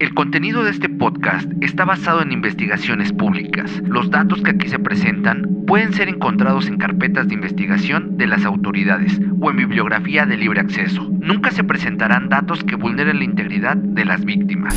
El contenido de este podcast está basado en investigaciones públicas. Los datos que aquí se presentan pueden ser encontrados en carpetas de investigación de las autoridades o en bibliografía de libre acceso. Nunca se presentarán datos que vulneren la integridad de las víctimas.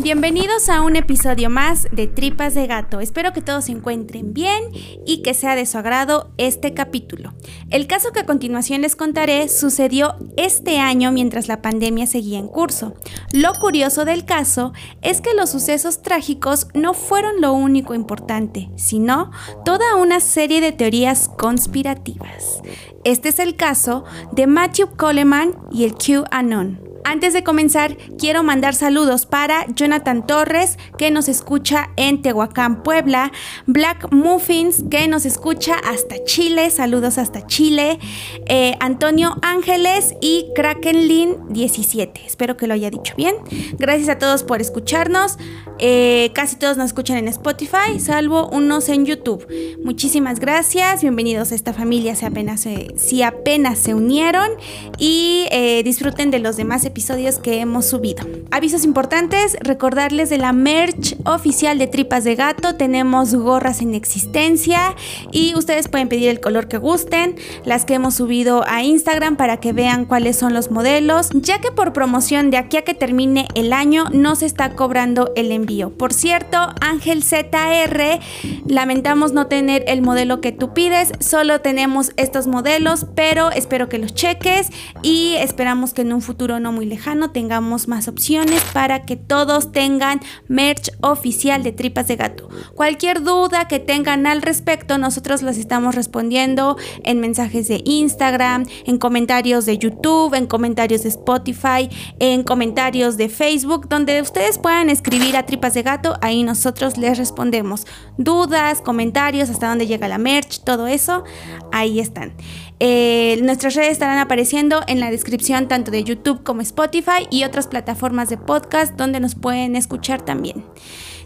Bienvenidos a un episodio más de Tripas de Gato. Espero que todos se encuentren bien y que sea de su agrado este capítulo. El caso que a continuación les contaré sucedió este año mientras la pandemia seguía en curso. Lo curioso del caso es que los sucesos trágicos no fueron lo único importante, sino toda una serie de teorías conspirativas. Este es el caso de Matthew Coleman y el QAnon. Antes de comenzar, quiero mandar saludos para Jonathan Torres, que nos escucha en Tehuacán, Puebla, Black Muffins, que nos escucha hasta Chile, saludos hasta Chile, eh, Antonio Ángeles y Krakenlin 17. Espero que lo haya dicho bien. Gracias a todos por escucharnos. Eh, casi todos nos escuchan en Spotify, salvo unos en YouTube. Muchísimas gracias. Bienvenidos a esta familia si apenas se, si apenas se unieron y eh, disfruten de los demás episodios episodios que hemos subido. Avisos importantes, recordarles de la merch oficial de Tripas de Gato, tenemos gorras en existencia y ustedes pueden pedir el color que gusten, las que hemos subido a Instagram para que vean cuáles son los modelos, ya que por promoción de aquí a que termine el año no se está cobrando el envío. Por cierto, Ángel ZR, lamentamos no tener el modelo que tú pides, solo tenemos estos modelos, pero espero que los cheques y esperamos que en un futuro no muy lejano tengamos más opciones para que todos tengan merch oficial de tripas de gato. Cualquier duda que tengan al respecto, nosotros las estamos respondiendo en mensajes de Instagram, en comentarios de YouTube, en comentarios de Spotify, en comentarios de Facebook, donde ustedes puedan escribir a tripas de gato, ahí nosotros les respondemos. Dudas, comentarios, hasta dónde llega la merch, todo eso, ahí están. Eh, nuestras redes estarán apareciendo en la descripción tanto de YouTube como Spotify y otras plataformas de podcast donde nos pueden escuchar también.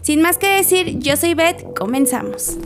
Sin más que decir, yo soy Beth, comenzamos.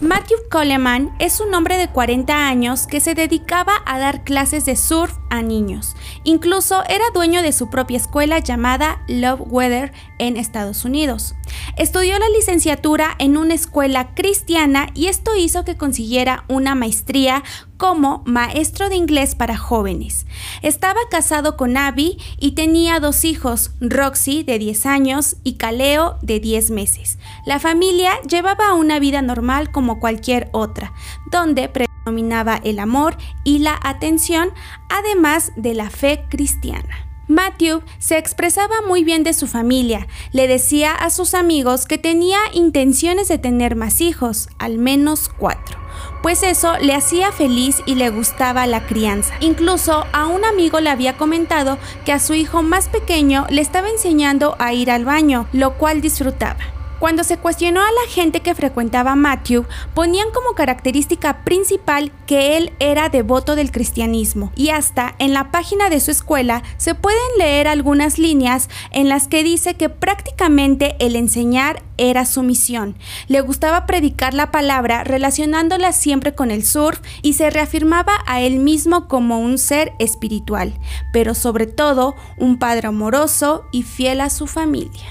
Matthew Coleman es un hombre de 40 años que se dedicaba a dar clases de surf a niños. Incluso era dueño de su propia escuela llamada Love Weather en Estados Unidos. Estudió la licenciatura en una escuela cristiana y esto hizo que consiguiera una maestría como maestro de inglés para jóvenes. Estaba casado con Abby y tenía dos hijos, Roxy de 10 años y Caleo de 10 meses. La familia llevaba una vida normal como cualquier otra, donde predominaba el amor y la atención, además de la fe cristiana. Matthew se expresaba muy bien de su familia, le decía a sus amigos que tenía intenciones de tener más hijos, al menos cuatro pues eso le hacía feliz y le gustaba la crianza. Incluso a un amigo le había comentado que a su hijo más pequeño le estaba enseñando a ir al baño, lo cual disfrutaba. Cuando se cuestionó a la gente que frecuentaba Matthew, ponían como característica principal que él era devoto del cristianismo y hasta en la página de su escuela se pueden leer algunas líneas en las que dice que prácticamente el enseñar era su misión. Le gustaba predicar la palabra relacionándola siempre con el surf y se reafirmaba a él mismo como un ser espiritual, pero sobre todo un padre amoroso y fiel a su familia.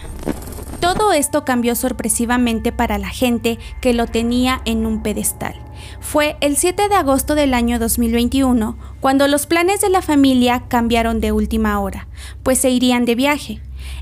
Todo esto cambió sorpresivamente para la gente que lo tenía en un pedestal. Fue el 7 de agosto del año 2021 cuando los planes de la familia cambiaron de última hora, pues se irían de viaje.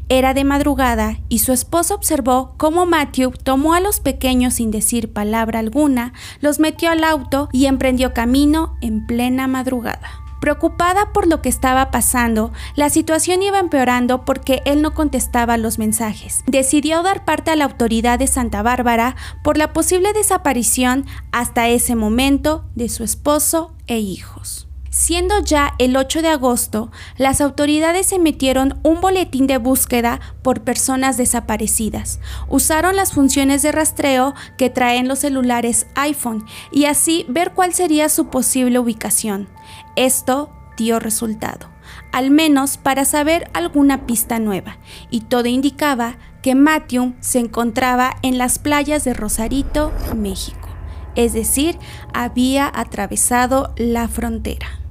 Era de madrugada y su esposa observó cómo Matthew tomó a los pequeños sin decir palabra alguna, los metió al auto y emprendió camino en plena madrugada. Preocupada por lo que estaba pasando, la situación iba empeorando porque él no contestaba los mensajes. Decidió dar parte a la autoridad de Santa Bárbara por la posible desaparición hasta ese momento de su esposo e hijos. Siendo ya el 8 de agosto, las autoridades emitieron un boletín de búsqueda por personas desaparecidas. Usaron las funciones de rastreo que traen los celulares iPhone y así ver cuál sería su posible ubicación. Esto dio resultado, al menos para saber alguna pista nueva, y todo indicaba que Matthew se encontraba en las playas de Rosarito, México, es decir, había atravesado la frontera.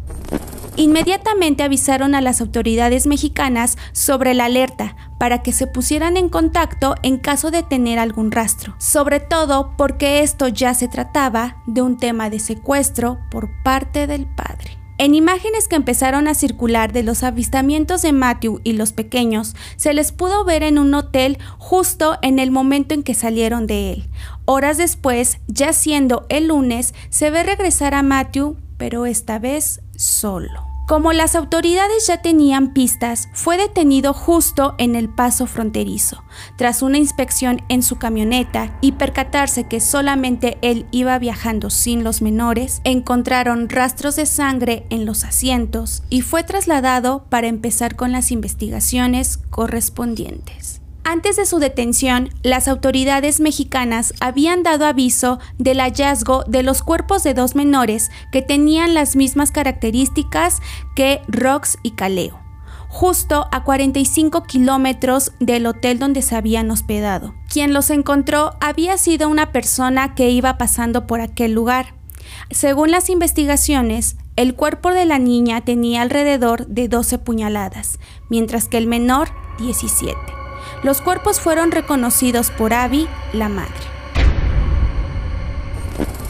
Inmediatamente avisaron a las autoridades mexicanas sobre la alerta para que se pusieran en contacto en caso de tener algún rastro, sobre todo porque esto ya se trataba de un tema de secuestro por parte del padre. En imágenes que empezaron a circular de los avistamientos de Matthew y los pequeños, se les pudo ver en un hotel justo en el momento en que salieron de él. Horas después, ya siendo el lunes, se ve regresar a Matthew, pero esta vez solo. Como las autoridades ya tenían pistas, fue detenido justo en el paso fronterizo. Tras una inspección en su camioneta y percatarse que solamente él iba viajando sin los menores, encontraron rastros de sangre en los asientos y fue trasladado para empezar con las investigaciones correspondientes. Antes de su detención, las autoridades mexicanas habían dado aviso del hallazgo de los cuerpos de dos menores que tenían las mismas características que Rox y Caleo, justo a 45 kilómetros del hotel donde se habían hospedado. Quien los encontró había sido una persona que iba pasando por aquel lugar. Según las investigaciones, el cuerpo de la niña tenía alrededor de 12 puñaladas, mientras que el menor 17. Los cuerpos fueron reconocidos por Abby, la madre.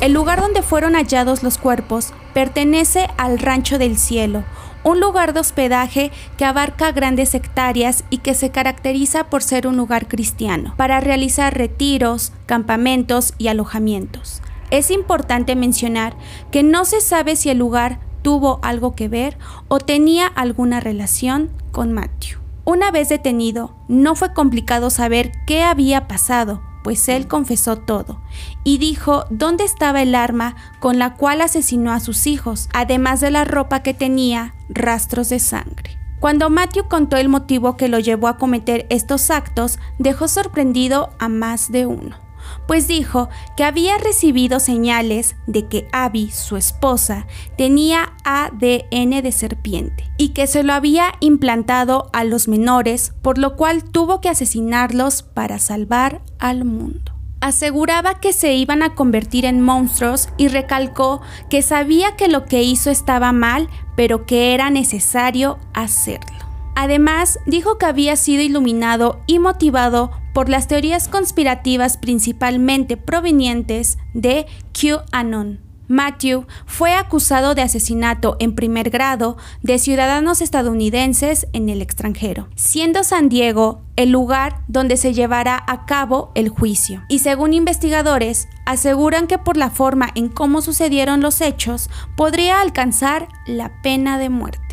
El lugar donde fueron hallados los cuerpos pertenece al Rancho del Cielo, un lugar de hospedaje que abarca grandes hectáreas y que se caracteriza por ser un lugar cristiano, para realizar retiros, campamentos y alojamientos. Es importante mencionar que no se sabe si el lugar tuvo algo que ver o tenía alguna relación con Matthew. Una vez detenido, no fue complicado saber qué había pasado, pues él confesó todo, y dijo dónde estaba el arma con la cual asesinó a sus hijos, además de la ropa que tenía rastros de sangre. Cuando Matthew contó el motivo que lo llevó a cometer estos actos, dejó sorprendido a más de uno pues dijo que había recibido señales de que Abby, su esposa, tenía ADN de serpiente y que se lo había implantado a los menores, por lo cual tuvo que asesinarlos para salvar al mundo. Aseguraba que se iban a convertir en monstruos y recalcó que sabía que lo que hizo estaba mal, pero que era necesario hacerlo. Además, dijo que había sido iluminado y motivado por las teorías conspirativas principalmente provenientes de QAnon. Matthew fue acusado de asesinato en primer grado de ciudadanos estadounidenses en el extranjero, siendo San Diego el lugar donde se llevará a cabo el juicio. Y según investigadores, aseguran que por la forma en cómo sucedieron los hechos, podría alcanzar la pena de muerte.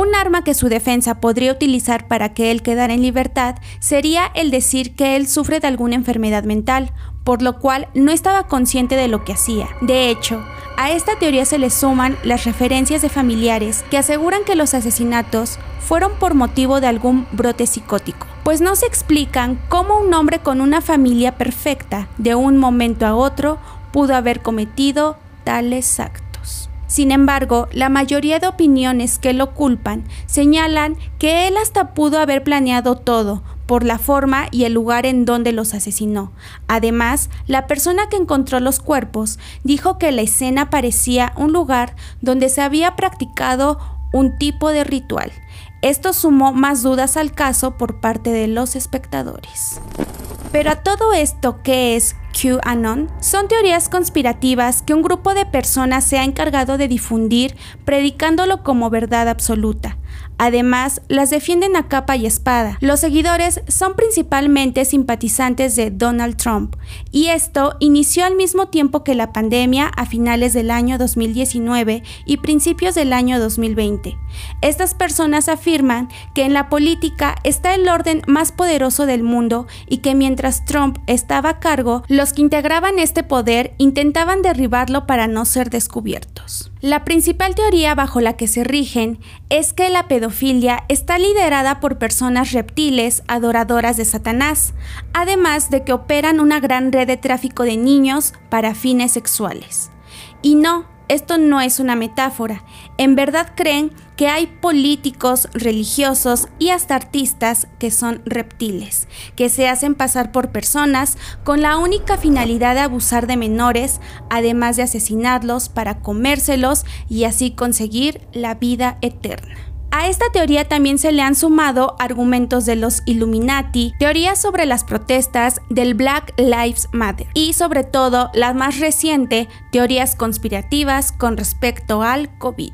Un arma que su defensa podría utilizar para que él quedara en libertad sería el decir que él sufre de alguna enfermedad mental, por lo cual no estaba consciente de lo que hacía. De hecho, a esta teoría se le suman las referencias de familiares que aseguran que los asesinatos fueron por motivo de algún brote psicótico, pues no se explican cómo un hombre con una familia perfecta de un momento a otro pudo haber cometido tales actos. Sin embargo, la mayoría de opiniones que lo culpan señalan que él hasta pudo haber planeado todo por la forma y el lugar en donde los asesinó. Además, la persona que encontró los cuerpos dijo que la escena parecía un lugar donde se había practicado un tipo de ritual. Esto sumó más dudas al caso por parte de los espectadores. Pero a todo esto, ¿qué es QAnon? Son teorías conspirativas que un grupo de personas se ha encargado de difundir predicándolo como verdad absoluta. Además, las defienden a capa y espada. Los seguidores son principalmente simpatizantes de Donald Trump, y esto inició al mismo tiempo que la pandemia a finales del año 2019 y principios del año 2020. Estas personas afirman que en la política está el orden más poderoso del mundo y que mientras Trump estaba a cargo, los que integraban este poder intentaban derribarlo para no ser descubiertos. La principal teoría bajo la que se rigen es que la pedofilia está liderada por personas reptiles adoradoras de Satanás, además de que operan una gran red de tráfico de niños para fines sexuales. Y no, esto no es una metáfora. En verdad creen que hay políticos, religiosos y hasta artistas que son reptiles, que se hacen pasar por personas con la única finalidad de abusar de menores, además de asesinarlos para comérselos y así conseguir la vida eterna. A esta teoría también se le han sumado argumentos de los Illuminati, teorías sobre las protestas del Black Lives Matter y sobre todo la más reciente, teorías conspirativas con respecto al COVID.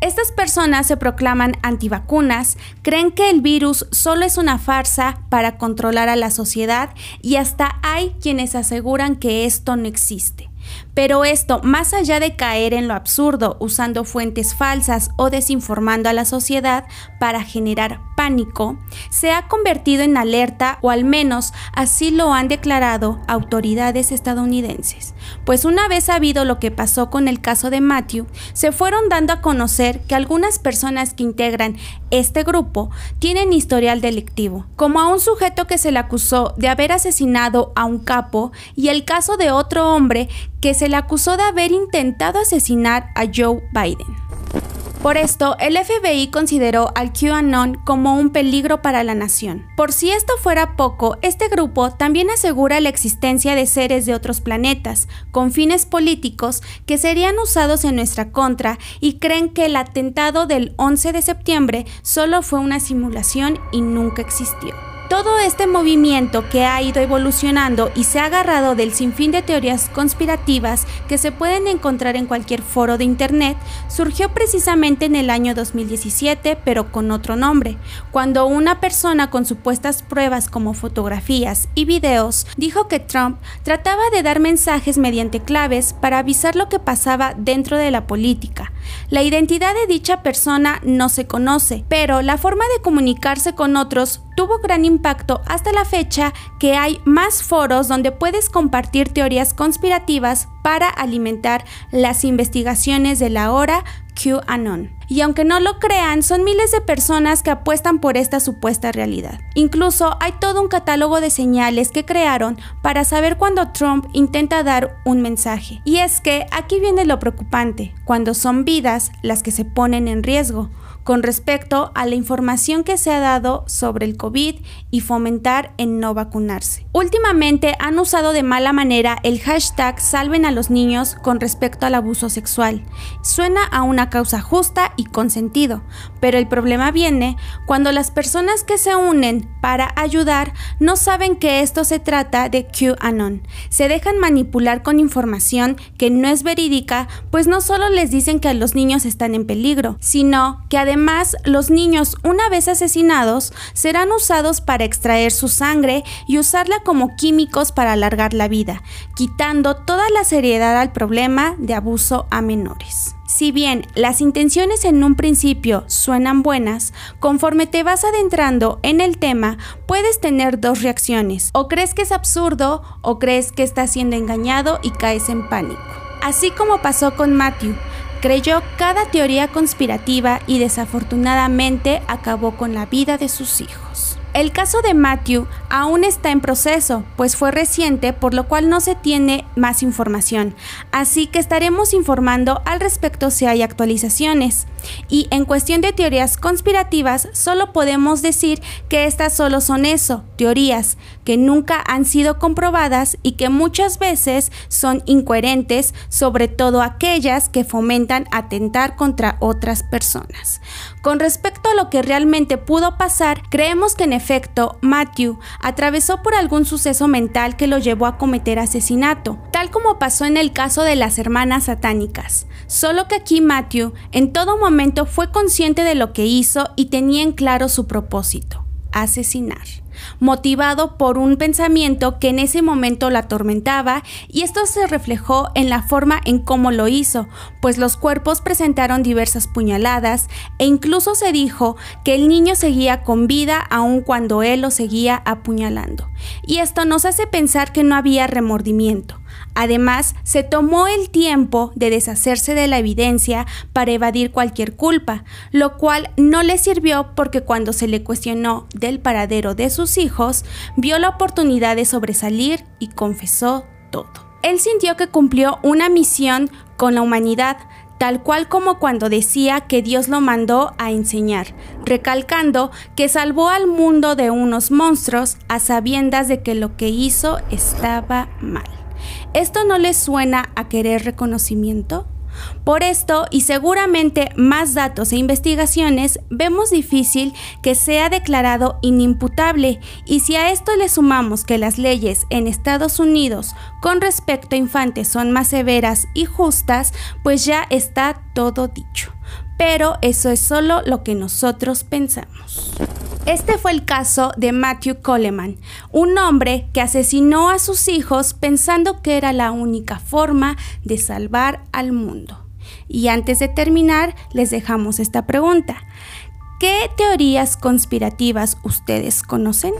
Estas personas se proclaman antivacunas, creen que el virus solo es una farsa para controlar a la sociedad y hasta hay quienes aseguran que esto no existe. Pero esto, más allá de caer en lo absurdo usando fuentes falsas o desinformando a la sociedad para generar pánico, se ha convertido en alerta o al menos así lo han declarado autoridades estadounidenses. Pues una vez sabido lo que pasó con el caso de Matthew, se fueron dando a conocer que algunas personas que integran este grupo tienen historial delictivo, como a un sujeto que se le acusó de haber asesinado a un capo y el caso de otro hombre que se le acusó de haber intentado asesinar a Joe Biden. Por esto, el FBI consideró al QAnon como un peligro para la nación. Por si esto fuera poco, este grupo también asegura la existencia de seres de otros planetas, con fines políticos que serían usados en nuestra contra y creen que el atentado del 11 de septiembre solo fue una simulación y nunca existió. Todo este movimiento que ha ido evolucionando y se ha agarrado del sinfín de teorías conspirativas que se pueden encontrar en cualquier foro de Internet surgió precisamente en el año 2017, pero con otro nombre, cuando una persona con supuestas pruebas como fotografías y videos dijo que Trump trataba de dar mensajes mediante claves para avisar lo que pasaba dentro de la política. La identidad de dicha persona no se conoce, pero la forma de comunicarse con otros tuvo gran impacto hasta la fecha que hay más foros donde puedes compartir teorías conspirativas para alimentar las investigaciones de la hora QAnon. Y aunque no lo crean, son miles de personas que apuestan por esta supuesta realidad. Incluso hay todo un catálogo de señales que crearon para saber cuando Trump intenta dar un mensaje. Y es que aquí viene lo preocupante, cuando son vidas las que se ponen en riesgo con respecto a la información que se ha dado sobre el COVID y fomentar en no vacunarse. Últimamente han usado de mala manera el hashtag salven a los niños con respecto al abuso sexual. Suena a una causa justa y con sentido, pero el problema viene cuando las personas que se unen para ayudar no saben que esto se trata de QAnon. Se dejan manipular con información que no es verídica, pues no solo les dicen que los niños están en peligro, sino que además Además, los niños, una vez asesinados, serán usados para extraer su sangre y usarla como químicos para alargar la vida, quitando toda la seriedad al problema de abuso a menores. Si bien las intenciones en un principio suenan buenas, conforme te vas adentrando en el tema, puedes tener dos reacciones. O crees que es absurdo o crees que estás siendo engañado y caes en pánico. Así como pasó con Matthew, creyó cada teoría conspirativa y desafortunadamente acabó con la vida de sus hijos. El caso de Matthew aún está en proceso, pues fue reciente, por lo cual no se tiene más información, así que estaremos informando al respecto si hay actualizaciones. Y en cuestión de teorías conspirativas, solo podemos decir que estas solo son eso, teorías, que nunca han sido comprobadas y que muchas veces son incoherentes, sobre todo aquellas que fomentan atentar contra otras personas. Con respecto a lo que realmente pudo pasar, creemos que en efecto Matthew atravesó por algún suceso mental que lo llevó a cometer asesinato, tal como pasó en el caso de las hermanas satánicas. Solo que aquí Matthew en todo momento fue consciente de lo que hizo y tenía en claro su propósito, asesinar motivado por un pensamiento que en ese momento la atormentaba y esto se reflejó en la forma en cómo lo hizo, pues los cuerpos presentaron diversas puñaladas e incluso se dijo que el niño seguía con vida aun cuando él lo seguía apuñalando. Y esto nos hace pensar que no había remordimiento. Además, se tomó el tiempo de deshacerse de la evidencia para evadir cualquier culpa, lo cual no le sirvió porque cuando se le cuestionó del paradero de sus hijos, vio la oportunidad de sobresalir y confesó todo. Él sintió que cumplió una misión con la humanidad, tal cual como cuando decía que Dios lo mandó a enseñar, recalcando que salvó al mundo de unos monstruos a sabiendas de que lo que hizo estaba mal. ¿Esto no le suena a querer reconocimiento? Por esto, y seguramente más datos e investigaciones, vemos difícil que sea declarado inimputable, y si a esto le sumamos que las leyes en Estados Unidos con respecto a infantes son más severas y justas, pues ya está todo dicho. Pero eso es solo lo que nosotros pensamos. Este fue el caso de Matthew Coleman, un hombre que asesinó a sus hijos pensando que era la única forma de salvar al mundo. Y antes de terminar, les dejamos esta pregunta. ¿Qué teorías conspirativas ustedes conocen?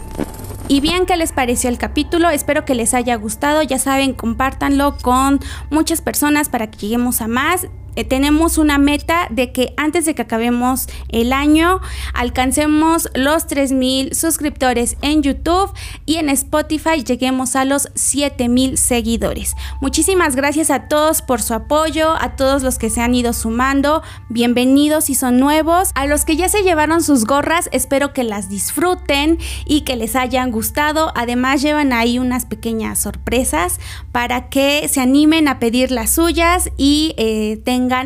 Y bien, ¿qué les pareció el capítulo? Espero que les haya gustado. Ya saben, compártanlo con muchas personas para que lleguemos a más. Eh, tenemos una meta de que antes de que acabemos el año alcancemos los 3000 suscriptores en YouTube y en Spotify lleguemos a los 7000 seguidores. Muchísimas gracias a todos por su apoyo, a todos los que se han ido sumando. Bienvenidos si son nuevos. A los que ya se llevaron sus gorras, espero que las disfruten y que les hayan gustado. Además llevan ahí unas pequeñas sorpresas para que se animen a pedir las suyas y eh,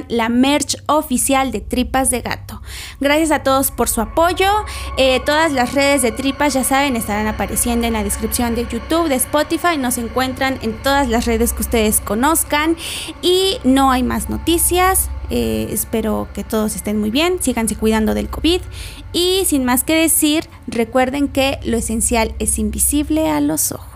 la merch oficial de Tripas de Gato. Gracias a todos por su apoyo. Eh, todas las redes de Tripas, ya saben, estarán apareciendo en la descripción de YouTube, de Spotify. Nos encuentran en todas las redes que ustedes conozcan. Y no hay más noticias. Eh, espero que todos estén muy bien, síganse cuidando del COVID y sin más que decir, recuerden que lo esencial es invisible a los ojos.